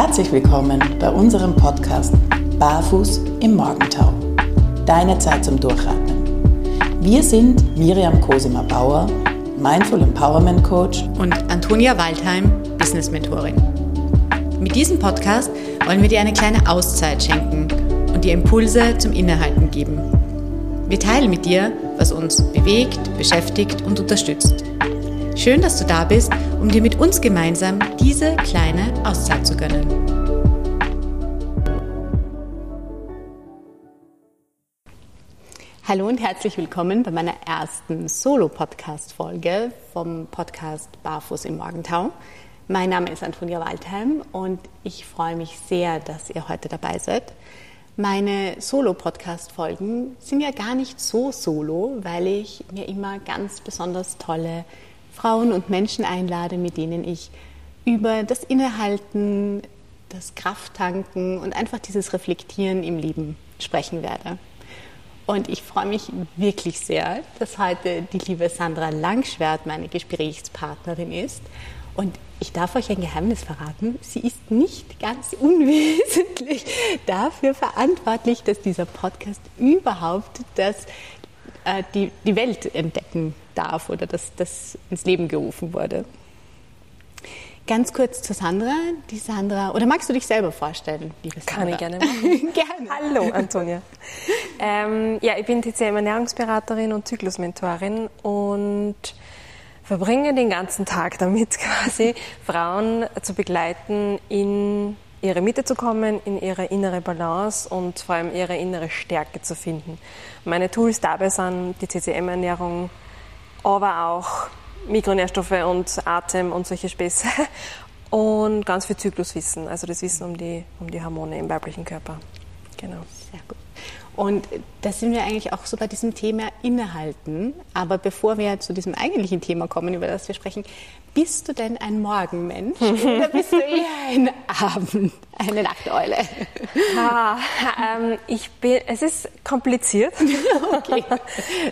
Herzlich willkommen bei unserem Podcast Barfuß im Morgentau. Deine Zeit zum Durchatmen. Wir sind Miriam Cosima Bauer, Mindful Empowerment Coach und Antonia Waldheim, Business Mentorin. Mit diesem Podcast wollen wir dir eine kleine Auszeit schenken und dir Impulse zum Innehalten geben. Wir teilen mit dir, was uns bewegt, beschäftigt und unterstützt. Schön, dass du da bist, um dir mit uns gemeinsam diese kleine Auszeit zu gönnen. Hallo und herzlich willkommen bei meiner ersten Solo-Podcast-Folge vom Podcast Barfuß im Morgentau. Mein Name ist Antonia Waldheim und ich freue mich sehr, dass ihr heute dabei seid. Meine Solo-Podcast-Folgen sind ja gar nicht so solo, weil ich mir immer ganz besonders tolle Frauen und Menschen einlade, mit denen ich über das Innehalten, das Krafttanken und einfach dieses Reflektieren im Leben sprechen werde. Und ich freue mich wirklich sehr, dass heute die liebe Sandra Langschwert meine Gesprächspartnerin ist. Und ich darf euch ein Geheimnis verraten. Sie ist nicht ganz unwesentlich dafür verantwortlich, dass dieser Podcast überhaupt das, äh, die, die Welt entdecken darf oder dass das ins Leben gerufen wurde. Ganz kurz zu Sandra. Die Sandra, oder magst du dich selber vorstellen, liebe Sandra? Kann ich gerne machen. gerne. Hallo, Antonia. ähm, ja, ich bin TCM Ernährungsberaterin und Zyklusmentorin und verbringe den ganzen Tag damit, quasi Frauen zu begleiten, in ihre Mitte zu kommen, in ihre innere Balance und vor allem ihre innere Stärke zu finden. Meine Tools dabei sind die CCM-Ernährung, aber auch Mikronährstoffe und Atem und solche Späße. Und ganz viel Zykluswissen, also das Wissen um die, um die Hormone im weiblichen Körper. Genau. Sehr gut. Und da sind wir eigentlich auch so bei diesem Thema Innehalten. Aber bevor wir zu diesem eigentlichen Thema kommen, über das wir sprechen, bist du denn ein Morgenmensch oder bist du eher ein Abend, eine Nachteule? Ah, ähm, ich bin, es ist kompliziert. okay.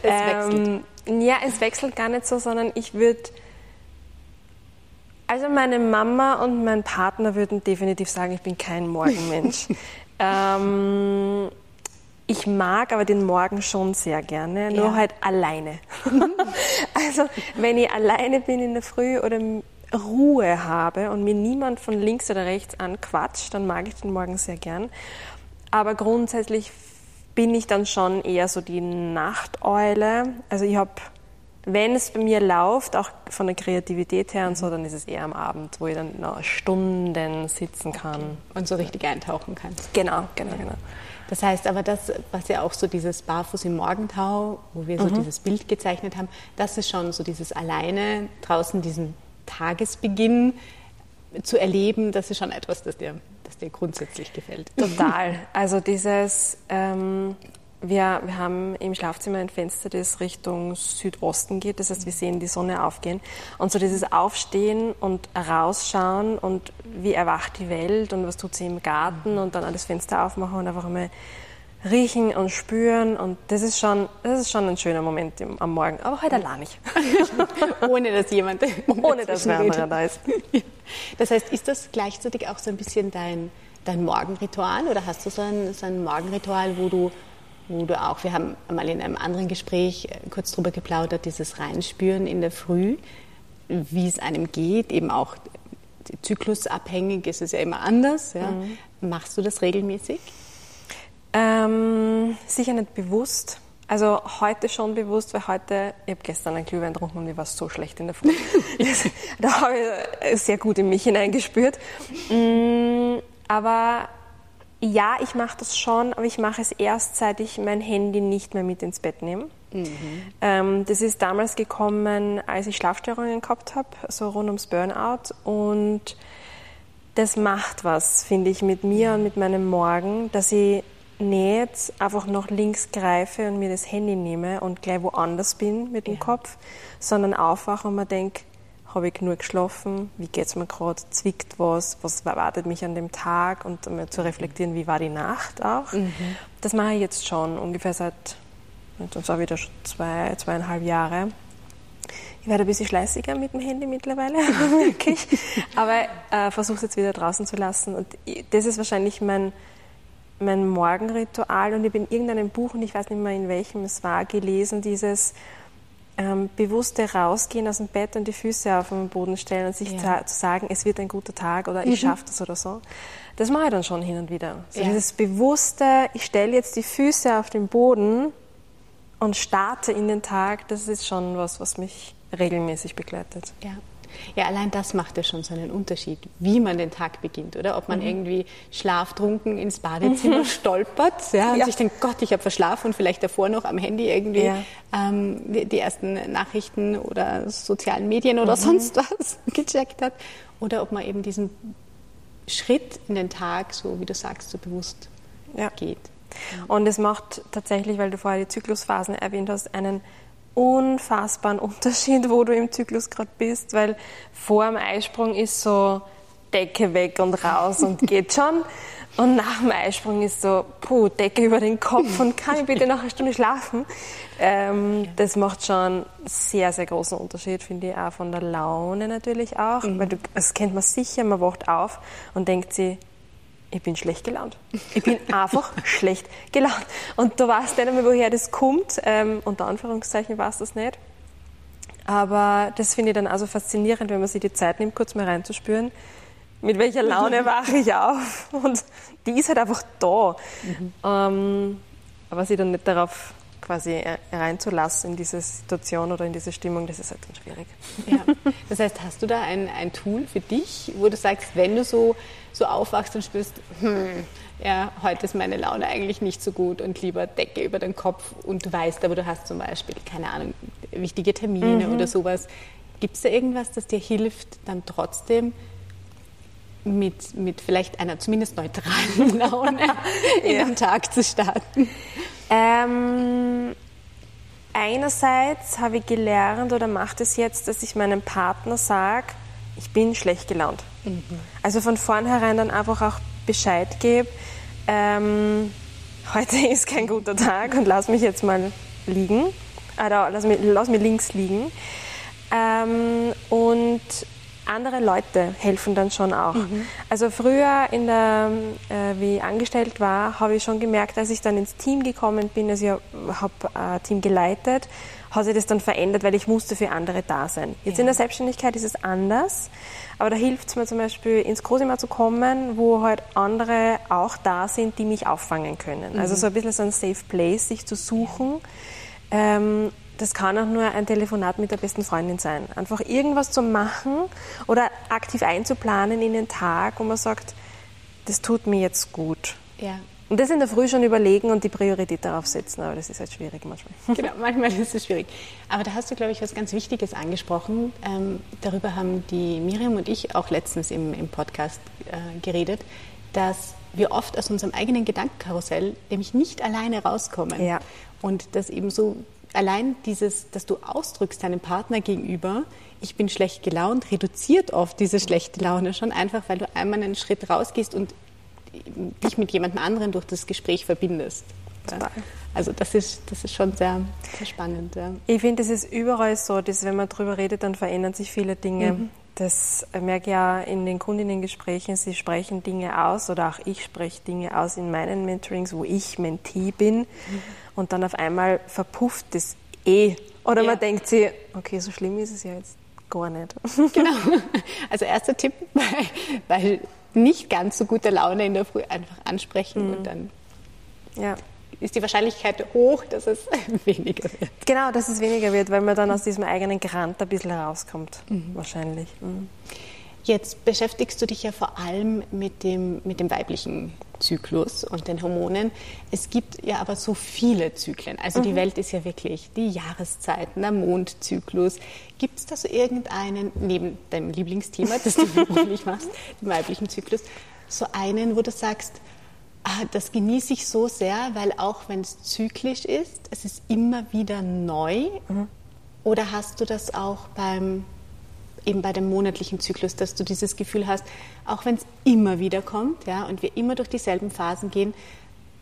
Es wechselt. Ähm, ja, es wechselt gar nicht so, sondern ich würde. Also meine Mama und mein Partner würden definitiv sagen, ich bin kein Morgenmensch. ähm, ich mag aber den Morgen schon sehr gerne, nur ja. halt alleine. also wenn ich alleine bin in der Früh oder Ruhe habe und mir niemand von links oder rechts anquatscht, dann mag ich den Morgen sehr gern. Aber grundsätzlich bin ich dann schon eher so die Nachteule. Also ich habe, wenn es bei mir läuft, auch von der Kreativität her und so, dann ist es eher am Abend, wo ich dann noch Stunden sitzen kann. Und so richtig eintauchen kann. Genau, genau, genau. Das heißt aber, das, was ja auch so dieses Barfuß im Morgentau, wo wir so mhm. dieses Bild gezeichnet haben, das ist schon so dieses alleine draußen diesen Tagesbeginn zu erleben, das ist schon etwas, das dir das dir grundsätzlich gefällt. Total. Also dieses, ähm, wir, wir haben im Schlafzimmer ein Fenster, das Richtung Südosten geht. Das heißt, wir sehen die Sonne aufgehen. Und so dieses Aufstehen und rausschauen und wie erwacht die Welt und was tut sie im Garten und dann das Fenster aufmachen und einfach einmal riechen und spüren und das ist schon, das ist schon ein schöner Moment im, am Morgen, aber heute allein nicht. ohne dass jemand ohne dass wer anderer da ist. Das heißt, ist das gleichzeitig auch so ein bisschen dein, dein Morgenritual oder hast du so ein, so ein Morgenritual, wo du, wo du auch, wir haben mal in einem anderen Gespräch äh, kurz drüber geplaudert, dieses Reinspüren in der Früh, wie es einem geht, eben auch zyklusabhängig ist es ja immer anders. Ja. Mhm. Machst du das regelmäßig? Ähm, sicher nicht bewusst. Also heute schon bewusst, weil heute, ich habe gestern einen Glühwein getrunken und mir war so schlecht in der Früh. da habe ich sehr gut in mich hineingespürt. Mm, aber ja, ich mache das schon, aber ich mache es erst, seit ich mein Handy nicht mehr mit ins Bett nehme. Mhm. Ähm, das ist damals gekommen, als ich Schlafstörungen gehabt habe, so rund ums Burnout. Und das macht was, finde ich, mit mir und mit meinem Morgen, dass ich nicht einfach noch links greife und mir das Handy nehme und gleich woanders bin mit dem ja. Kopf, sondern aufwache und mir denke, habe ich genug geschlafen, wie geht es mir gerade, zwickt was, was erwartet mich an dem Tag und um zu reflektieren, wie war die Nacht auch. Mhm. Das mache ich jetzt schon ungefähr seit, das war wieder schon zwei, zweieinhalb Jahre. Ich werde ein bisschen schleißiger mit dem Handy mittlerweile, merke ich. Aber äh, versuche es jetzt wieder draußen zu lassen. Und das ist wahrscheinlich mein, mein Morgenritual. Und ich bin in irgendeinem Buch, und ich weiß nicht mehr in welchem es war, gelesen, dieses ähm, bewusste Rausgehen aus dem Bett und die Füße auf den Boden stellen und sich ja. zu sagen, es wird ein guter Tag oder ich mhm. schaffe das oder so. Das mache ich dann schon hin und wieder. So ja. dieses bewusste, ich stelle jetzt die Füße auf den Boden und starte in den Tag, das ist schon was, was mich regelmäßig begleitet. Ja. Ja, allein das macht ja schon so einen Unterschied, wie man den Tag beginnt, oder? Ob man mhm. irgendwie schlaftrunken ins Badezimmer mhm. stolpert ja, und ja. sich denkt, Gott, ich habe verschlafen und vielleicht davor noch am Handy irgendwie ja. ähm, die, die, ersten Nachrichten oder sozialen Medien oder mhm. sonst was gecheckt hat. Oder ob man eben diesen Schritt in den Tag, so wie du sagst, so bewusst ja. geht. Und es macht tatsächlich, weil du vorher die Zyklusphasen erwähnt hast, einen unfassbaren Unterschied, wo du im Zyklus gerade bist, weil vor dem Eisprung ist so Decke weg und raus und geht schon. Und nach dem Eisprung ist so, puh, Decke über den Kopf und kann ich bitte noch eine Stunde schlafen? Ähm, das macht schon einen sehr, sehr großen Unterschied, finde ich, auch von der Laune natürlich auch. Mhm. Weil du, das kennt man sicher, man wacht auf und denkt sich, ich bin schlecht gelaunt. Ich bin einfach schlecht gelaunt. Und du weißt nicht einmal, woher das kommt. Ähm, unter Anführungszeichen weiß das nicht. Aber das finde ich dann also faszinierend, wenn man sich die Zeit nimmt, kurz mal reinzuspüren, mit welcher Laune wache ich auf. Und die ist halt einfach da. Mhm. Ähm, aber sie dann nicht darauf quasi reinzulassen in diese Situation oder in diese Stimmung, das ist halt dann schwierig. Ja. Das heißt, hast du da ein, ein Tool für dich, wo du sagst, wenn du so, so aufwachst und spürst, hm, ja, heute ist meine Laune eigentlich nicht so gut und lieber Decke über den Kopf und du weißt aber, du hast zum Beispiel, keine Ahnung, wichtige Termine mhm. oder sowas. Gibt es da irgendwas, das dir hilft, dann trotzdem mit, mit vielleicht einer zumindest neutralen Laune in ja. den Tag zu starten? Ähm, einerseits habe ich gelernt oder mache es das jetzt, dass ich meinem Partner sage, ich bin schlecht gelaunt. Mhm. Also von vornherein dann einfach auch Bescheid gebe, ähm, heute ist kein guter Tag und lass mich jetzt mal liegen. Oder lass mich, lass mich links liegen. Ähm, und andere Leute helfen dann schon auch. Mhm. Also früher, in der, äh, wie ich angestellt war, habe ich schon gemerkt, als ich dann ins Team gekommen bin, also ich habe ein äh, Team geleitet, hat sich das dann verändert, weil ich musste für andere da sein. Jetzt ja. in der Selbstständigkeit ist es anders, aber da hilft es mir zum Beispiel ins Cosima zu kommen, wo halt andere auch da sind, die mich auffangen können. Mhm. Also so ein bisschen so ein Safe Place, sich zu suchen. Ähm, das kann auch nur ein Telefonat mit der besten Freundin sein. Einfach irgendwas zu machen oder aktiv einzuplanen in den Tag, wo man sagt, das tut mir jetzt gut. Ja. Und das in der Früh schon überlegen und die Priorität darauf setzen, aber das ist halt schwierig manchmal. Genau, manchmal ist es schwierig. Aber da hast du, glaube ich, was ganz Wichtiges angesprochen. Ähm, darüber haben die Miriam und ich auch letztens im, im Podcast äh, geredet, dass wir oft aus unserem eigenen Gedankenkarussell nämlich nicht alleine rauskommen. Ja. Und dass eben so allein dieses, dass du ausdrückst deinem Partner gegenüber, ich bin schlecht gelaunt, reduziert oft diese schlechte Laune schon einfach, weil du einmal einen Schritt rausgehst und dich mit jemandem anderen durch das Gespräch verbindest. Total. Also das ist, das ist schon sehr, sehr spannend. Ja. Ich finde, es ist überall so, dass wenn man darüber redet, dann verändern sich viele Dinge. Mhm. Das merke ich ja in den Kundinnengesprächen, sie sprechen Dinge aus oder auch ich spreche Dinge aus in meinen Mentorings, wo ich Mentee bin. Mhm und dann auf einmal verpufft das eh. Oder ja. man denkt sich, okay, so schlimm ist es ja jetzt gar nicht. Genau. Also erster Tipp, weil nicht ganz so gute Laune in der Früh einfach ansprechen mhm. und dann ja. Ist die Wahrscheinlichkeit hoch, dass es weniger wird. Genau, dass es weniger wird, weil man dann aus diesem eigenen Grant ein bisschen herauskommt, mhm. wahrscheinlich. Mhm. Jetzt beschäftigst du dich ja vor allem mit dem, mit dem weiblichen Zyklus und den Hormonen. Es gibt ja aber so viele Zyklen. Also mhm. die Welt ist ja wirklich die Jahreszeiten, der Mondzyklus. Gibt es da so irgendeinen, neben deinem Lieblingsthema, das du beruflich machst, dem weiblichen Zyklus, so einen, wo du sagst, das genieße ich so sehr, weil auch wenn es zyklisch ist, es ist immer wieder neu. Mhm. Oder hast du das auch beim eben bei dem monatlichen Zyklus, dass du dieses Gefühl hast, auch wenn es immer wieder kommt, ja, und wir immer durch dieselben Phasen gehen,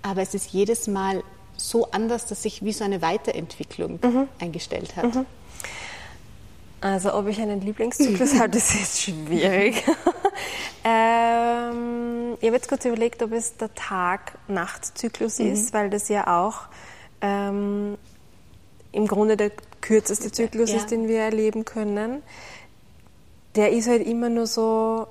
aber es ist jedes Mal so anders, dass sich wie so eine Weiterentwicklung mhm. eingestellt hat. Mhm. Also ob ich einen Lieblingszyklus habe, das ist schwierig. ähm, ich habe jetzt kurz überlegt, ob es der Tag-Nacht-Zyklus mhm. ist, weil das ja auch ähm, im Grunde der kürzeste Zyklus ja. ist, den wir erleben können. Der ist halt immer nur so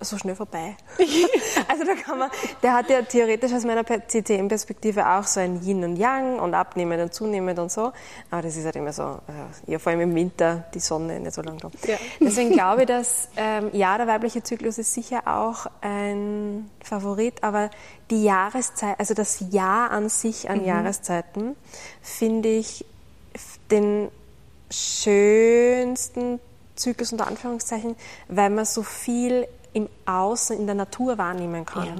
so schnell vorbei. also da kann man, der hat ja theoretisch aus meiner CCM-Perspektive auch so ein Yin und Yang und abnehmend und zunehmend und so. Aber das ist halt immer so, äh, ja vor allem im Winter die Sonne nicht so lange da. Ja. Deswegen glaube ich, dass ähm, ja der weibliche Zyklus ist sicher auch ein Favorit, aber die Jahreszeit, also das Jahr an sich an mhm. Jahreszeiten finde ich den schönsten Zyklus unter Anführungszeichen, weil man so viel im Außen, in der Natur wahrnehmen kann. Ja.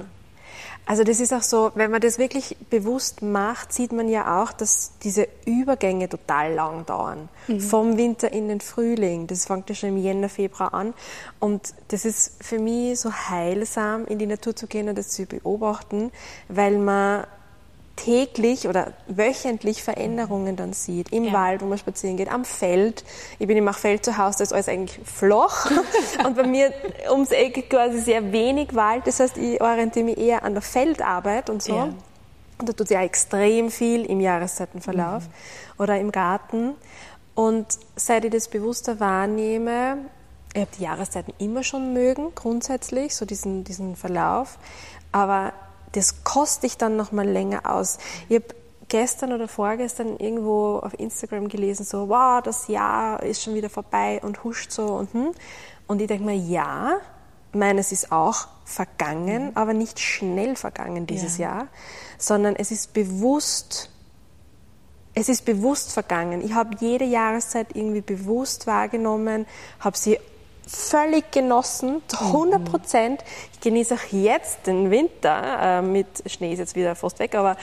Also das ist auch so, wenn man das wirklich bewusst macht, sieht man ja auch, dass diese Übergänge total lang dauern. Mhm. Vom Winter in den Frühling. Das fängt ja schon im Jänner, Februar an. Und das ist für mich so heilsam, in die Natur zu gehen und das zu beobachten, weil man täglich oder wöchentlich Veränderungen dann sieht. Im ja. Wald, wo man spazieren geht, am Feld. Ich bin immer Feld zu Hause, da ist alles eigentlich flach. und bei mir ums Eck quasi sehr wenig Wald. Das heißt, ich orientiere mich eher an der Feldarbeit und so. Ja. Und da tut auch extrem viel im Jahreszeitenverlauf mhm. oder im Garten. Und seit ich das bewusster wahrnehme, ich habe die Jahreszeiten immer schon mögen, grundsätzlich, so diesen, diesen Verlauf. Aber das koste ich dann noch mal länger aus. Ich habe gestern oder vorgestern irgendwo auf Instagram gelesen, so, wow, das Jahr ist schon wieder vorbei und huscht so und hm. Und ich denke mir, ja, meines ist auch vergangen, mhm. aber nicht schnell vergangen dieses ja. Jahr, sondern es ist bewusst, es ist bewusst vergangen. Ich habe jede Jahreszeit irgendwie bewusst wahrgenommen, habe sie völlig genossen, zu 100 Prozent. Ich genieße auch jetzt den Winter, äh, mit Schnee ist jetzt wieder fast weg, aber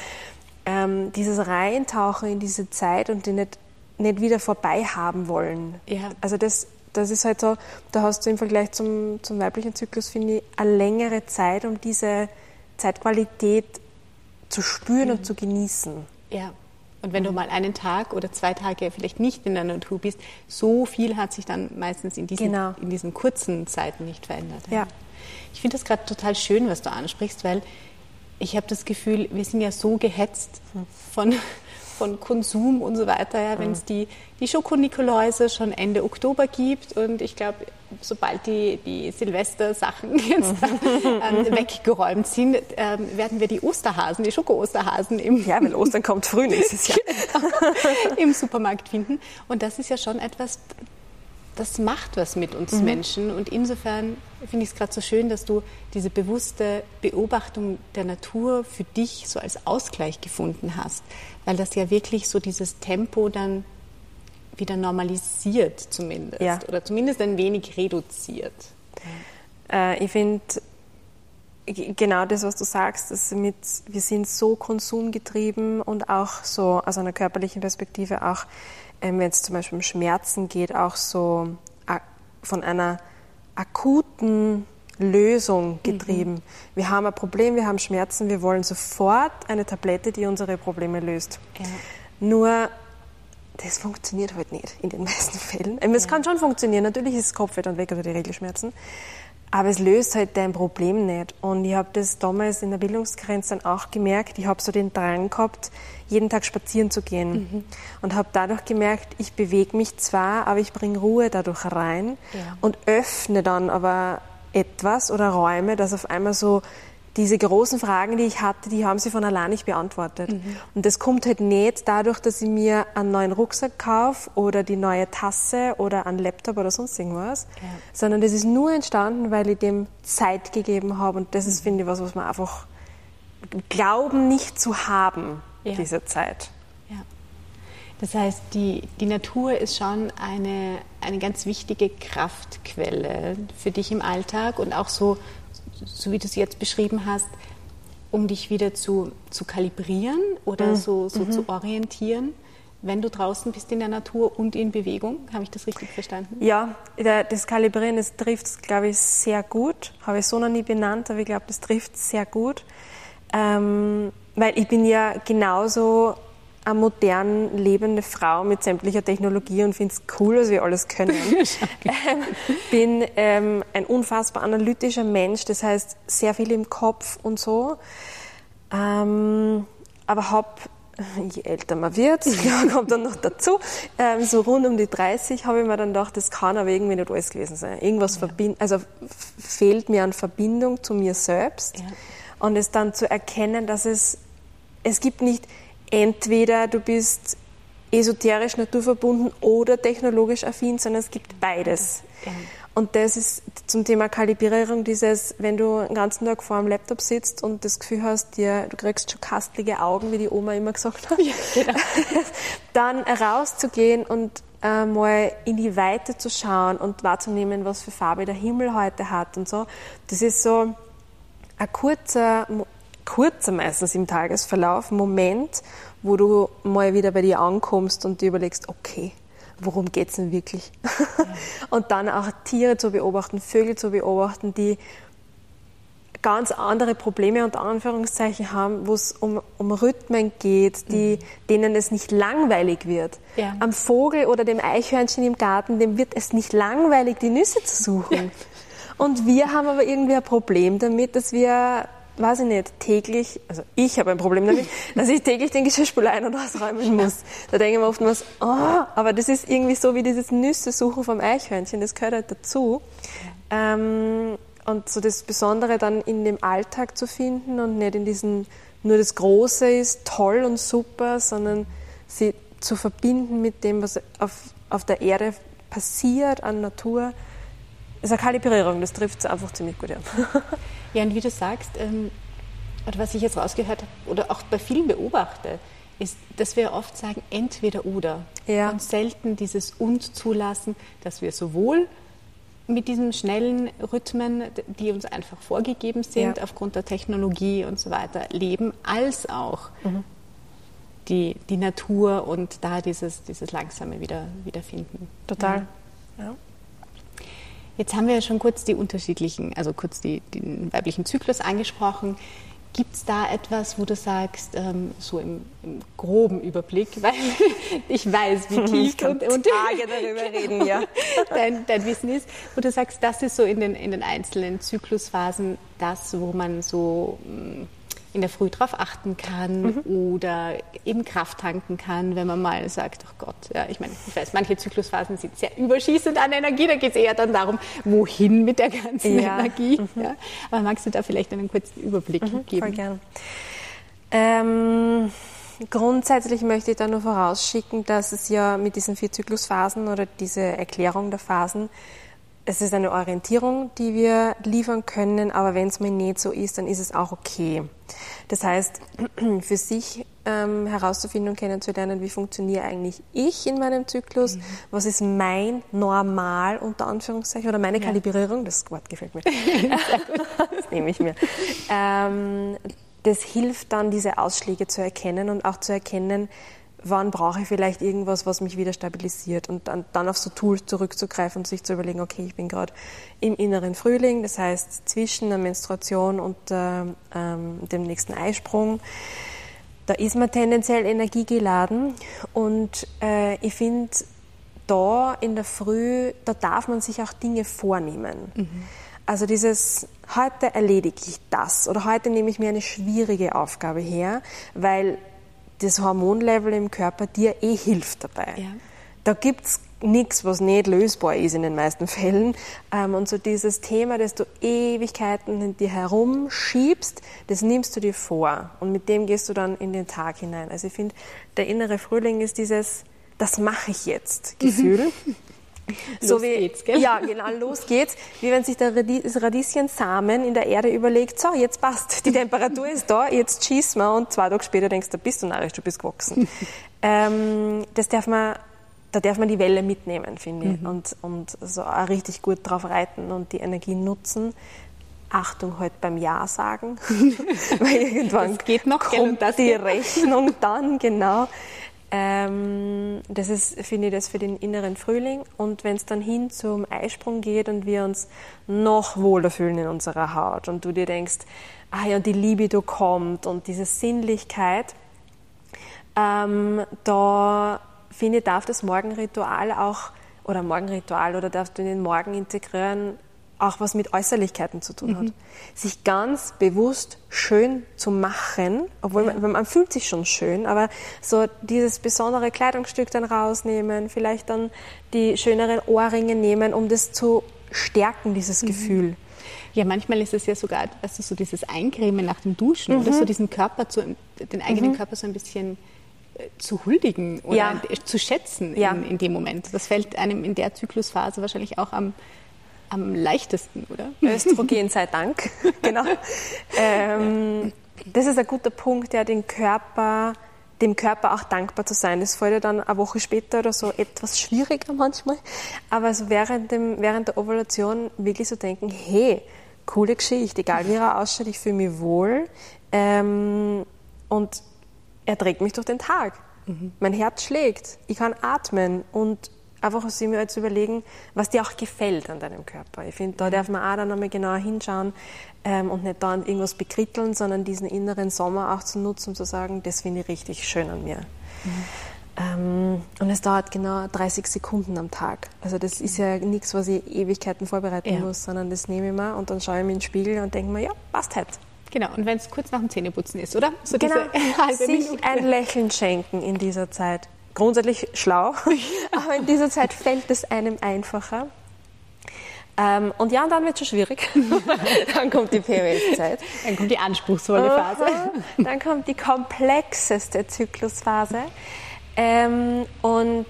ähm, dieses Reintauchen in diese Zeit und die nicht, nicht wieder vorbei haben wollen. Ja. Also das, das ist halt so, da hast du im Vergleich zum, zum weiblichen Zyklus, finde ich, eine längere Zeit, um diese Zeitqualität zu spüren mhm. und zu genießen. Ja. Und wenn du mal einen Tag oder zwei Tage vielleicht nicht in der Natur bist, so viel hat sich dann meistens in diesen, genau. in diesen kurzen Zeiten nicht verändert. Ja. Ich finde das gerade total schön, was du ansprichst, weil ich habe das Gefühl, wir sind ja so gehetzt von von Konsum und so weiter, ja, wenn es die, die Schokonikoläuse schon Ende Oktober gibt und ich glaube, sobald die, die Silvester-Sachen jetzt ähm, weggeräumt sind, ähm, werden wir die Osterhasen, die Schoko-Osterhasen im Ja, weil Ostern kommt früh nächstes Jahr. im Supermarkt finden. Und das ist ja schon etwas, das macht was mit uns mhm. Menschen. Und insofern finde ich es gerade so schön, dass du diese bewusste Beobachtung der Natur für dich so als Ausgleich gefunden hast, weil das ja wirklich so dieses Tempo dann wieder normalisiert zumindest ja. oder zumindest ein wenig reduziert. Äh, ich finde genau das, was du sagst, dass mit, wir sind so konsumgetrieben und auch so aus einer körperlichen Perspektive auch ähm, wenn es zum Beispiel um Schmerzen geht, auch so von einer akuten Lösung getrieben. Mhm. Wir haben ein Problem, wir haben Schmerzen, wir wollen sofort eine Tablette, die unsere Probleme löst. Ja. Nur das funktioniert halt nicht in den meisten Fällen. Ähm, es ja. kann schon funktionieren, natürlich ist das Kopfweh dann weg oder die Regelschmerzen, aber es löst halt dein Problem nicht. Und ich habe das damals in der Bildungsgrenze dann auch gemerkt. Ich habe so den Drang gehabt, jeden Tag spazieren zu gehen. Mhm. Und habe dadurch gemerkt, ich bewege mich zwar, aber ich bringe Ruhe dadurch rein ja. und öffne dann aber etwas oder Räume, dass auf einmal so diese großen Fragen, die ich hatte, die haben sie von allein nicht beantwortet. Mhm. Und das kommt halt nicht dadurch, dass ich mir einen neuen Rucksack kaufe oder die neue Tasse oder einen Laptop oder sonst irgendwas, ja. sondern das ist nur entstanden, weil ich dem Zeit gegeben habe. Und das ist, mhm. finde ich, was, was man einfach glauben nicht zu haben, ja. diese Zeit. Ja. Das heißt, die, die Natur ist schon eine, eine ganz wichtige Kraftquelle für dich im Alltag und auch so so wie du es jetzt beschrieben hast, um dich wieder zu, zu kalibrieren oder mhm. so, so mhm. zu orientieren, wenn du draußen bist in der Natur und in Bewegung? Habe ich das richtig verstanden? Ja, das Kalibrieren, das trifft, glaube ich, sehr gut. Habe ich so noch nie benannt, aber ich glaube, das trifft sehr gut. Ähm, weil ich bin ja genauso eine modern lebende Frau mit sämtlicher Technologie und finde es cool, dass wir alles können. ähm, bin ähm, ein unfassbar analytischer Mensch, das heißt sehr viel im Kopf und so. Ähm, aber habe je älter man wird, kommt dann noch dazu, ähm, so rund um die 30 habe ich mir dann gedacht, das kann aber irgendwie nicht alles gewesen sein. Irgendwas ja. verbind also fehlt mir an Verbindung zu mir selbst. Ja. Und es dann zu erkennen, dass es, es gibt nicht entweder du bist esoterisch naturverbunden oder technologisch affin, sondern es gibt beides. Ja. Und das ist zum Thema Kalibrierung dieses, wenn du den ganzen Tag vor dem Laptop sitzt und das Gefühl hast, dir, du kriegst schon kastlige Augen, wie die Oma immer gesagt hat, ja, genau. dann rauszugehen und äh, mal in die Weite zu schauen und wahrzunehmen, was für Farbe der Himmel heute hat und so. Das ist so ein kurzer, kurzer meistens im Tagesverlauf Moment, wo du mal wieder bei dir ankommst und dir überlegst, okay, worum geht es denn wirklich? Ja. und dann auch Tiere zu beobachten, Vögel zu beobachten, die ganz andere Probleme unter Anführungszeichen haben, wo es um, um Rhythmen geht, die, mhm. denen es nicht langweilig wird. Ja. Am Vogel oder dem Eichhörnchen im Garten, dem wird es nicht langweilig, die Nüsse zu suchen. Ja. Und wir haben aber irgendwie ein Problem damit, dass wir weiß ich nicht, täglich, also ich habe ein Problem damit, dass ich täglich den Geschirrspüler ein- und ausräumen muss. Da denke ich mir oftmals, oh, aber das ist irgendwie so wie dieses Nüsse suchen vom Eichhörnchen, das gehört halt dazu. Ähm, und so das Besondere dann in dem Alltag zu finden und nicht in diesen, nur das Große ist toll und super, sondern sie zu verbinden mit dem, was auf, auf der Erde passiert an Natur, ist eine Kalibrierung, das trifft es einfach ziemlich gut an. Ja, und wie du sagst, ähm, oder was ich jetzt rausgehört habe, oder auch bei vielen beobachte, ist, dass wir oft sagen, entweder oder. Ja. Und selten dieses und zulassen, dass wir sowohl mit diesen schnellen Rhythmen, die uns einfach vorgegeben sind, ja. aufgrund der Technologie und so weiter, leben, als auch mhm. die, die Natur und da dieses, dieses langsame wieder, wiederfinden. Total. Ja. Jetzt haben wir ja schon kurz die unterschiedlichen, also kurz die, den weiblichen Zyklus angesprochen. Gibt es da etwas, wo du sagst, ähm, so im, im, groben Überblick, weil ich weiß, wie tief ich und, und Tage darüber reden, ja. dein, dein, Wissen ist, wo du sagst, das ist so in den, in den einzelnen Zyklusphasen das, wo man so mm, in der Früh drauf achten kann mhm. oder eben Kraft tanken kann, wenn man mal sagt, oh Gott, ja, ich meine, ich weiß, manche Zyklusphasen sind sehr überschießend an Energie, da geht es eher dann darum, wohin mit der ganzen ja. Energie. Mhm. Ja. Aber magst du da vielleicht einen kurzen Überblick mhm, geben? Voll gern. Ähm, grundsätzlich möchte ich da nur vorausschicken, dass es ja mit diesen vier Zyklusphasen oder diese Erklärung der Phasen es ist eine Orientierung, die wir liefern können, aber wenn es mal nicht so ist, dann ist es auch okay. Das heißt, für sich ähm, herauszufinden und kennenzulernen, wie funktioniere eigentlich ich in meinem Zyklus, mhm. was ist mein Normal unter Anführungszeichen oder meine ja. Kalibrierung, das Wort gefällt mir, das nehme ich mir. Ähm, das hilft dann, diese Ausschläge zu erkennen und auch zu erkennen, wann brauche ich vielleicht irgendwas, was mich wieder stabilisiert und dann, dann auf so Tools zurückzugreifen und sich zu überlegen, okay, ich bin gerade im inneren Frühling, das heißt zwischen der Menstruation und äh, ähm, dem nächsten Eisprung. Da ist man tendenziell energiegeladen und äh, ich finde, da in der Früh, da darf man sich auch Dinge vornehmen. Mhm. Also dieses, heute erledige ich das oder heute nehme ich mir eine schwierige Aufgabe her, weil das Hormonlevel im Körper dir eh hilft dabei. Ja. Da gibt es nichts, was nicht lösbar ist in den meisten Fällen. Ähm, und so dieses Thema, das du Ewigkeiten in dir herumschiebst, das nimmst du dir vor. Und mit dem gehst du dann in den Tag hinein. Also ich finde, der innere Frühling ist dieses, das mache ich jetzt Gefühl. So los wie, geht's, gell? Ja, genau, los geht's. Wie wenn sich der Radieschensamen in der Erde überlegt, so, jetzt passt, die Temperatur ist da, jetzt schießen wir und zwei Tage später denkst du, bist du narrisch, du bist gewachsen. ähm, das darf man, da darf man die Welle mitnehmen, finde ich, mhm. und, und so auch richtig gut drauf reiten und die Energie nutzen. Achtung, halt beim Ja sagen, weil irgendwann das geht noch, kommt die Rechnung dann, genau. Ähm, das ist, finde ich, das für den inneren Frühling. Und wenn es dann hin zum Eisprung geht und wir uns noch wohler fühlen in unserer Haut und du dir denkst, ah ja, und die Libido kommt und diese Sinnlichkeit, ähm, da finde ich, darf das Morgenritual auch, oder Morgenritual, oder darfst du in den Morgen integrieren, auch was mit Äußerlichkeiten zu tun hat. Mhm. Sich ganz bewusst schön zu machen, obwohl ja. man, man, fühlt sich schon schön, aber so dieses besondere Kleidungsstück dann rausnehmen, vielleicht dann die schöneren Ohrringe nehmen, um das zu stärken, dieses mhm. Gefühl. Ja, manchmal ist es ja sogar, du, so dieses Eincremen nach dem Duschen mhm. oder so diesen Körper, zu, den eigenen mhm. Körper so ein bisschen äh, zu huldigen oder ja. zu schätzen ja. in, in, dem Moment. Das fällt einem in der Zyklusphase wahrscheinlich auch am, am leichtesten, oder? Östrogen sei Dank, genau. Ähm, das ist ein guter Punkt, ja, den Körper, dem Körper auch dankbar zu sein. Das fällt ja dann eine Woche später oder so etwas schwieriger manchmal. Aber so während, dem, während der Ovulation wirklich so denken, hey, coole Geschichte, egal wie er ausschaut, ich fühle mich wohl. Ähm, und er trägt mich durch den Tag. Mhm. Mein Herz schlägt, ich kann atmen und einfach sich mir jetzt überlegen, was dir auch gefällt an deinem Körper. Ich finde, da darf man auch dann nochmal genauer hinschauen ähm, und nicht da irgendwas bekritteln, sondern diesen inneren Sommer auch zu nutzen, um zu sagen, das finde ich richtig schön an mir. Mhm. Ähm, und es dauert genau 30 Sekunden am Tag. Also das ist ja nichts, was ich Ewigkeiten vorbereiten ja. muss, sondern das nehme ich mir und dann schaue ich mir in den Spiegel und denke mir, ja, passt halt. Genau, und wenn es kurz nach dem Zähneputzen ist, oder? So genau, sich Minute. ein Lächeln schenken in dieser Zeit grundsätzlich schlau, aber in dieser Zeit fällt es einem einfacher. Ähm, und ja, und dann wird es schon schwierig. dann kommt die PMS-Zeit. Dann kommt die anspruchsvolle Phase. Uh Dann kommt die komplexeste Zyklusphase. Ähm, und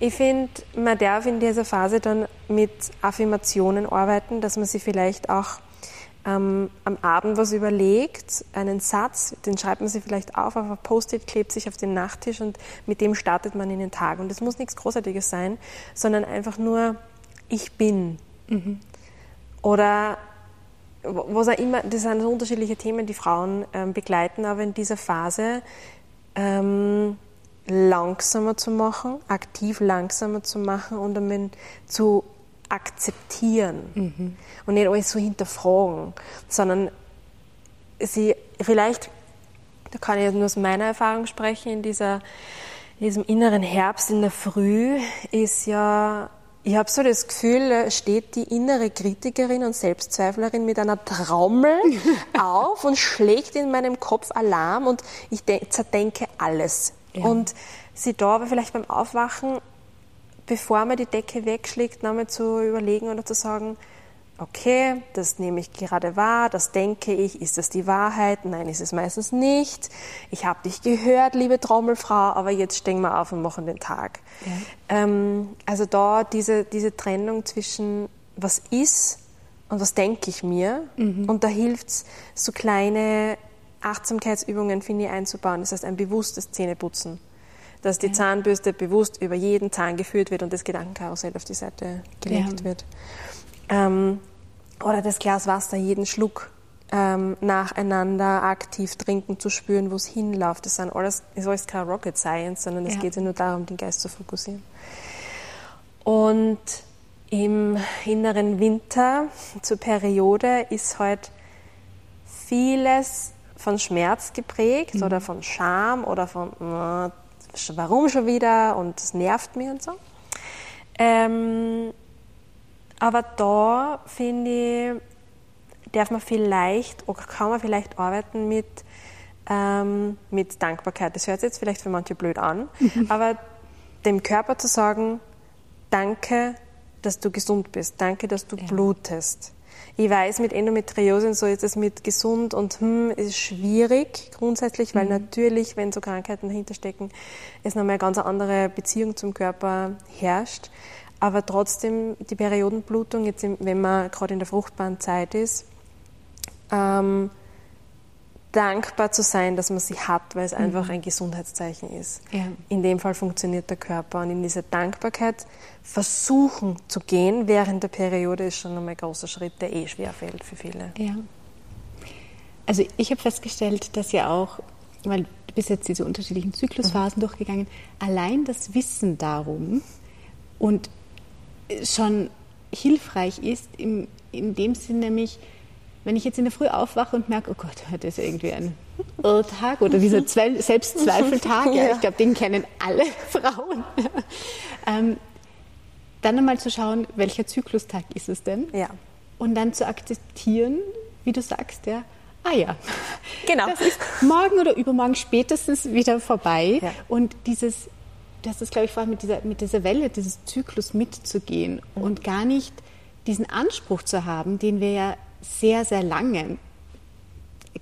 ich finde, man darf in dieser Phase dann mit Affirmationen arbeiten, dass man sie vielleicht auch ähm, am Abend was überlegt, einen Satz, den schreibt man sich vielleicht auf, auf ein Post-it, klebt sich auf den Nachttisch und mit dem startet man in den Tag. Und das muss nichts Großartiges sein, sondern einfach nur, ich bin. Mhm. Oder was auch immer, das sind so unterschiedliche Themen, die Frauen ähm, begleiten, aber in dieser Phase ähm, langsamer zu machen, aktiv langsamer zu machen und damit zu akzeptieren mhm. und nicht alles so hinterfragen, sondern sie vielleicht, da kann ich nur aus meiner Erfahrung sprechen, in, dieser, in diesem inneren Herbst in der Früh ist ja, ich habe so das Gefühl, steht die innere Kritikerin und Selbstzweiflerin mit einer Trommel auf und schlägt in meinem Kopf Alarm und ich zerdenke alles. Ja. Und sie da aber vielleicht beim Aufwachen bevor man die Decke wegschlägt, nochmal zu überlegen oder zu sagen, okay, das nehme ich gerade wahr, das denke ich, ist das die Wahrheit? Nein, ist es meistens nicht. Ich habe dich gehört, liebe Trommelfrau, aber jetzt stehen wir auf und machen den Tag. Ja. Ähm, also da diese, diese Trennung zwischen was ist und was denke ich mir. Mhm. Und da hilft es, so kleine Achtsamkeitsübungen, finde ich, einzubauen. Das heißt, ein bewusstes Zähneputzen dass die. Zahnbürste bewusst über jeden Zahn geführt wird und das Gedankenkarussell auf die Seite gelegt ja. wird. Ähm, oder das Glas Wasser jeden Schluck ähm, nacheinander aktiv trinken, zu spüren, wo es hinläuft. Das sind alles, ist alles kein Rocket Science, sondern es ja. geht ja nur darum, den Geist zu fokussieren. Und im inneren Winter zur Periode ist halt vieles von Schmerz geprägt mhm. oder von Scham oder von äh, warum schon wieder und es nervt mich und so. Ähm, aber da finde ich, darf man vielleicht oder kann man vielleicht arbeiten mit, ähm, mit Dankbarkeit. Das hört sich jetzt vielleicht für manche blöd an, aber dem Körper zu sagen, danke, dass du gesund bist, danke, dass du ja. blutest. Ich weiß, mit Endometriose und so ist es mit gesund und hm, ist schwierig grundsätzlich, weil mhm. natürlich, wenn so Krankheiten dahinter stecken, es nochmal eine ganz andere Beziehung zum Körper herrscht. Aber trotzdem die Periodenblutung, jetzt wenn man gerade in der fruchtbaren Zeit ist, ähm, dankbar zu sein, dass man sie hat, weil es mhm. einfach ein Gesundheitszeichen ist. Ja. In dem Fall funktioniert der Körper und in dieser Dankbarkeit versuchen zu gehen während der Periode ist schon einmal ein großer Schritt, der eh schwer fällt für viele. Ja. Also ich habe festgestellt, dass ja auch, weil du bist jetzt diese unterschiedlichen Zyklusphasen mhm. durchgegangen, allein das Wissen darum und schon hilfreich ist, im, in dem Sinn nämlich, wenn ich jetzt in der Früh aufwache und merke, oh Gott, heute ist irgendwie ein Irrtag oder dieser Zwe Selbstzweifeltag, ja. ich glaube, den kennen alle Frauen. ähm, dann einmal zu schauen, welcher Zyklustag ist es denn? Ja. Und dann zu akzeptieren, wie du sagst, ja, ah ja, genau. das ist morgen oder übermorgen spätestens wieder vorbei. Ja. Und dieses, das ist, glaube ich, vor allem mit dieser, mit dieser Welle, dieses Zyklus mitzugehen mhm. und gar nicht diesen Anspruch zu haben, den wir ja sehr, sehr lange,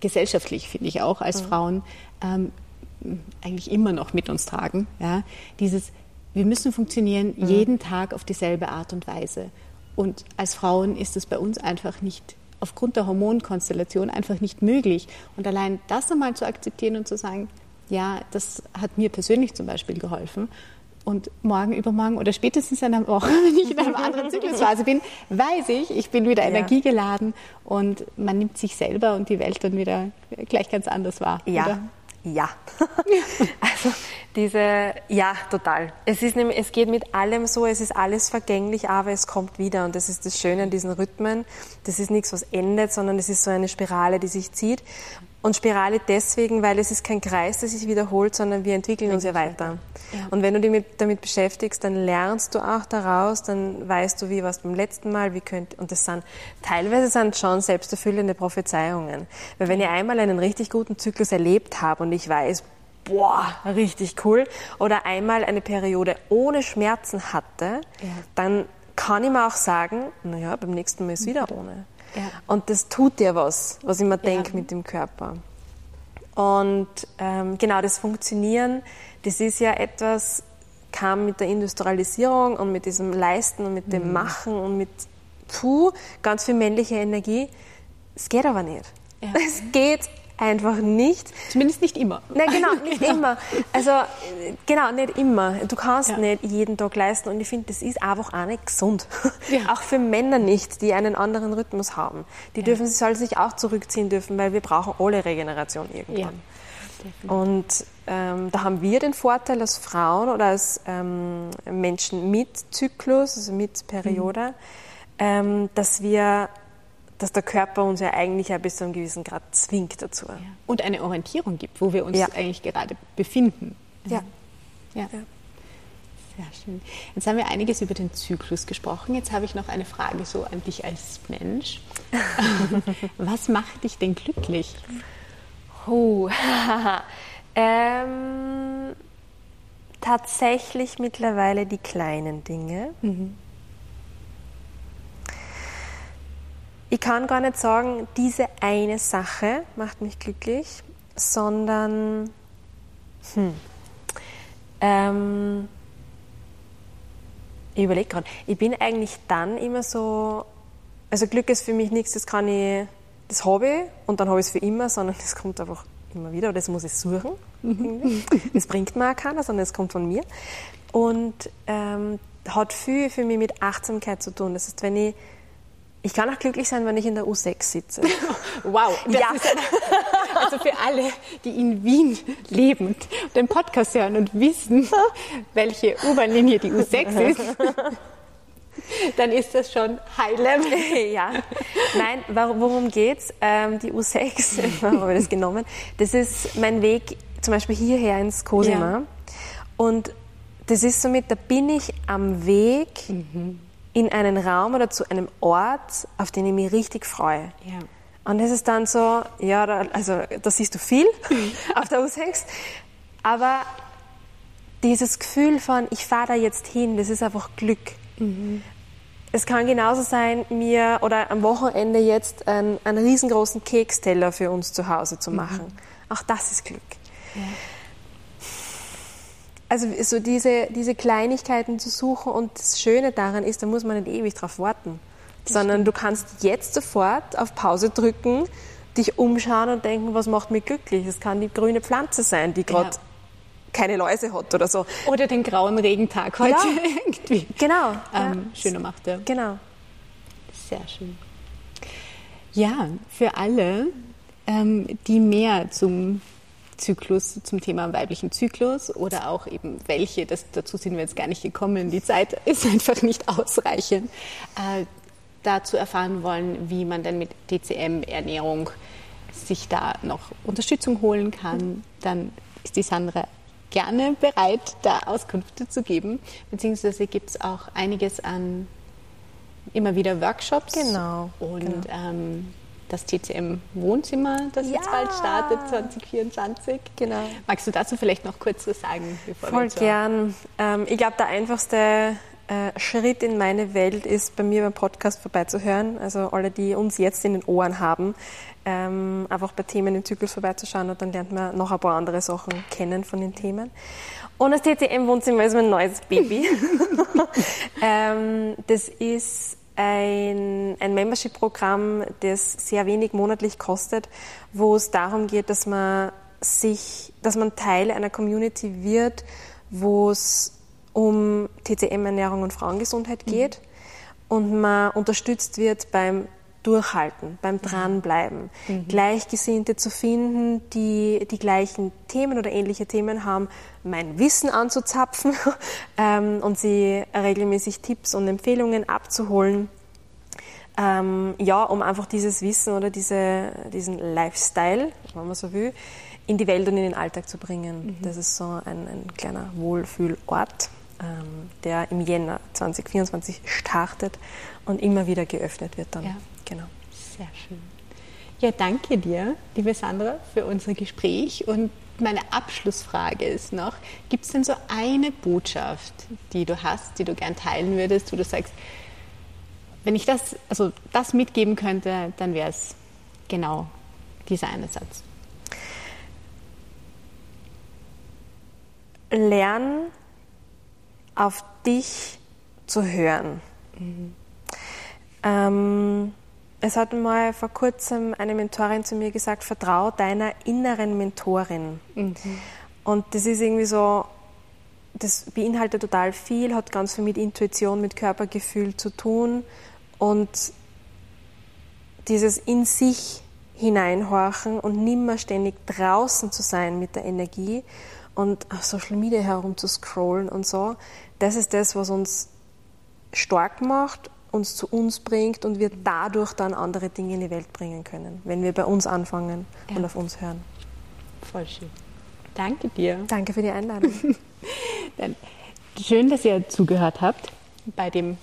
gesellschaftlich finde ich auch als mhm. Frauen, ähm, eigentlich immer noch mit uns tragen. Ja? Dieses, wir müssen funktionieren mhm. jeden Tag auf dieselbe Art und Weise. Und als Frauen ist es bei uns einfach nicht, aufgrund der Hormonkonstellation einfach nicht möglich. Und allein das einmal zu akzeptieren und zu sagen, ja, das hat mir persönlich zum Beispiel geholfen. Und morgen, übermorgen oder spätestens in einer Woche, wenn ich in einer anderen Zyklusphase bin, weiß ich, ich bin wieder energiegeladen und man nimmt sich selber und die Welt dann wieder gleich ganz anders wahr. Ja. Oder? Ja. also diese, ja, total. Es, ist nämlich, es geht mit allem so, es ist alles vergänglich, aber es kommt wieder. Und das ist das Schöne an diesen Rhythmen. Das ist nichts, was endet, sondern es ist so eine Spirale, die sich zieht. Und Spirale deswegen, weil es ist kein Kreis, der sich wiederholt, sondern wir entwickeln uns ja weiter. Ja. Und wenn du dich damit beschäftigst, dann lernst du auch daraus, dann weißt du, wie war es beim letzten Mal, wie könnt, und das sind, teilweise sind schon selbsterfüllende Prophezeiungen. Weil wenn ich einmal einen richtig guten Zyklus erlebt habe und ich weiß, boah, richtig cool, oder einmal eine Periode ohne Schmerzen hatte, ja. dann kann ich mir auch sagen, naja, beim nächsten Mal ist es wieder ohne. Ja. Und das tut dir was, was ich mir denke ja. mit dem Körper. Und ähm, genau das Funktionieren, das ist ja etwas, kam mit der Industrialisierung und mit diesem Leisten und mit dem mhm. Machen und mit puh, ganz viel männliche Energie. Es geht aber nicht. Ja. Es geht einfach nicht. Zumindest nicht immer. Nein, genau, nicht genau. immer. Also, genau, nicht immer. Du kannst ja. nicht jeden Tag leisten und ich finde, das ist einfach auch nicht gesund. Ja. Auch für Männer nicht, die einen anderen Rhythmus haben. Die ja. dürfen, soll sich auch zurückziehen dürfen, weil wir brauchen alle Regeneration irgendwann. Und ähm, da haben wir den Vorteil als Frauen oder als ähm, Menschen mit Zyklus, also mit Periode, mhm. ähm, dass wir dass der Körper uns ja eigentlich ja bis zu einem gewissen Grad zwingt dazu. Ja. Und eine Orientierung gibt, wo wir uns ja. eigentlich gerade befinden. Ja. ja. Sehr schön. Jetzt haben wir einiges über den Zyklus gesprochen. Jetzt habe ich noch eine Frage so an dich als Mensch. Was macht dich denn glücklich? Oh. ähm, tatsächlich mittlerweile die kleinen Dinge. Mhm. Ich kann gar nicht sagen, diese eine Sache macht mich glücklich, sondern hm, ähm, ich überlege gerade, ich bin eigentlich dann immer so, also Glück ist für mich nichts, das kann ich, das habe ich und dann habe ich es für immer, sondern das kommt einfach immer wieder oder das muss ich suchen. Das bringt mir auch keiner, sondern es kommt von mir. Und ähm, hat viel für mich mit Achtsamkeit zu tun. Das heißt, wenn ich ich kann auch glücklich sein, wenn ich in der U6 sitze. wow. ja. Ein, also für alle, die in Wien leben, den Podcast hören und wissen, welche U-Bahn-Linie die U6 ist, dann ist das schon High Level. ja. Nein, worum geht's? Ähm, die U6, warum habe ich das genommen? Das ist mein Weg zum Beispiel hierher ins Cosima. Ja. Und das ist somit, da bin ich am Weg mhm in einen Raum oder zu einem Ort, auf den ich mich richtig freue. Ja. Und das ist dann so, ja, da, also da siehst du viel auf der U6, aber dieses Gefühl von, ich fahre da jetzt hin, das ist einfach Glück. Mhm. Es kann genauso sein, mir oder am Wochenende jetzt einen, einen riesengroßen Keksteller für uns zu Hause zu machen. Mhm. Auch das ist Glück. Ja also so diese, diese Kleinigkeiten zu suchen und das Schöne daran ist, da muss man nicht ewig drauf warten, das sondern stimmt. du kannst jetzt sofort auf Pause drücken, dich umschauen und denken, was macht mich glücklich? Es kann die grüne Pflanze sein, die gerade ja. keine Läuse hat oder so. Oder den grauen Regentag heute ja, irgendwie. Genau. Ähm, ja. Schöner macht er. Genau. Sehr schön. Ja, für alle, ähm, die mehr zum Zyklus zum Thema weiblichen Zyklus oder auch eben welche, das, dazu sind wir jetzt gar nicht gekommen, die Zeit ist einfach nicht ausreichend. Äh, dazu erfahren wollen, wie man denn mit TCM-Ernährung sich da noch Unterstützung holen kann, dann ist die Sandra gerne bereit, da Auskünfte zu geben. Beziehungsweise gibt es auch einiges an immer wieder Workshops. Genau. Und genau. Ähm, das TCM Wohnzimmer, das ja. jetzt bald startet, 2024. Genau. Magst du dazu vielleicht noch kurz was sagen? Bevor Voll gern. Ähm, ich glaube, der einfachste äh, Schritt in meine Welt ist, bei mir beim Podcast vorbeizuhören. Also alle, die uns jetzt in den Ohren haben, ähm, einfach bei Themen im Zyklus vorbeizuschauen und dann lernt man noch ein paar andere Sachen kennen von den Themen. Und das TCM-Wohnzimmer ist mein neues Baby. ähm, das ist ein, ein Membership-Programm, das sehr wenig monatlich kostet, wo es darum geht, dass man sich, dass man Teil einer Community wird, wo es um TCM-Ernährung und Frauengesundheit geht mhm. und man unterstützt wird beim Durchhalten, beim Dranbleiben, mhm. Gleichgesinnte zu finden, die die gleichen Themen oder ähnliche Themen haben, mein Wissen anzuzapfen ähm, und sie regelmäßig Tipps und Empfehlungen abzuholen. Ähm, ja, um einfach dieses Wissen oder diese, diesen Lifestyle, wenn man so will, in die Welt und in den Alltag zu bringen. Mhm. Das ist so ein, ein kleiner Wohlfühlort ähm, der im Jänner 2024 startet und immer wieder geöffnet wird dann. Ja. Genau. Sehr schön. Ja, danke dir, liebe Sandra, für unser Gespräch. Und meine Abschlussfrage ist noch, gibt es denn so eine Botschaft, die du hast, die du gern teilen würdest, wo du sagst, wenn ich das, also das mitgeben könnte, dann wäre es genau dieser eine Satz. Lern auf dich zu hören. Mhm. Ähm, es hat mal vor kurzem eine Mentorin zu mir gesagt, vertrau deiner inneren Mentorin. Mhm. Und das ist irgendwie so, das beinhaltet total viel, hat ganz viel mit Intuition, mit Körpergefühl zu tun und dieses in sich hineinhorchen und nimmer ständig draußen zu sein mit der Energie und auf Social Media herum zu scrollen und so, das ist das, was uns stark macht, uns zu uns bringt und wir dadurch dann andere Dinge in die Welt bringen können, wenn wir bei uns anfangen ja. und auf uns hören. Voll schön. Danke dir. Danke für die Einladung. dann schön, dass ihr zugehört habt bei dem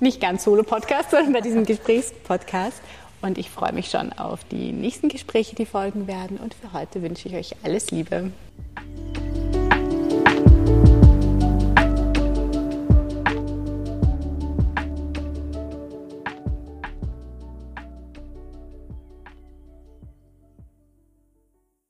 nicht ganz Solo-Podcast, sondern bei diesem Gesprächspodcast. Und ich freue mich schon auf die nächsten Gespräche, die folgen werden. Und für heute wünsche ich euch alles Liebe.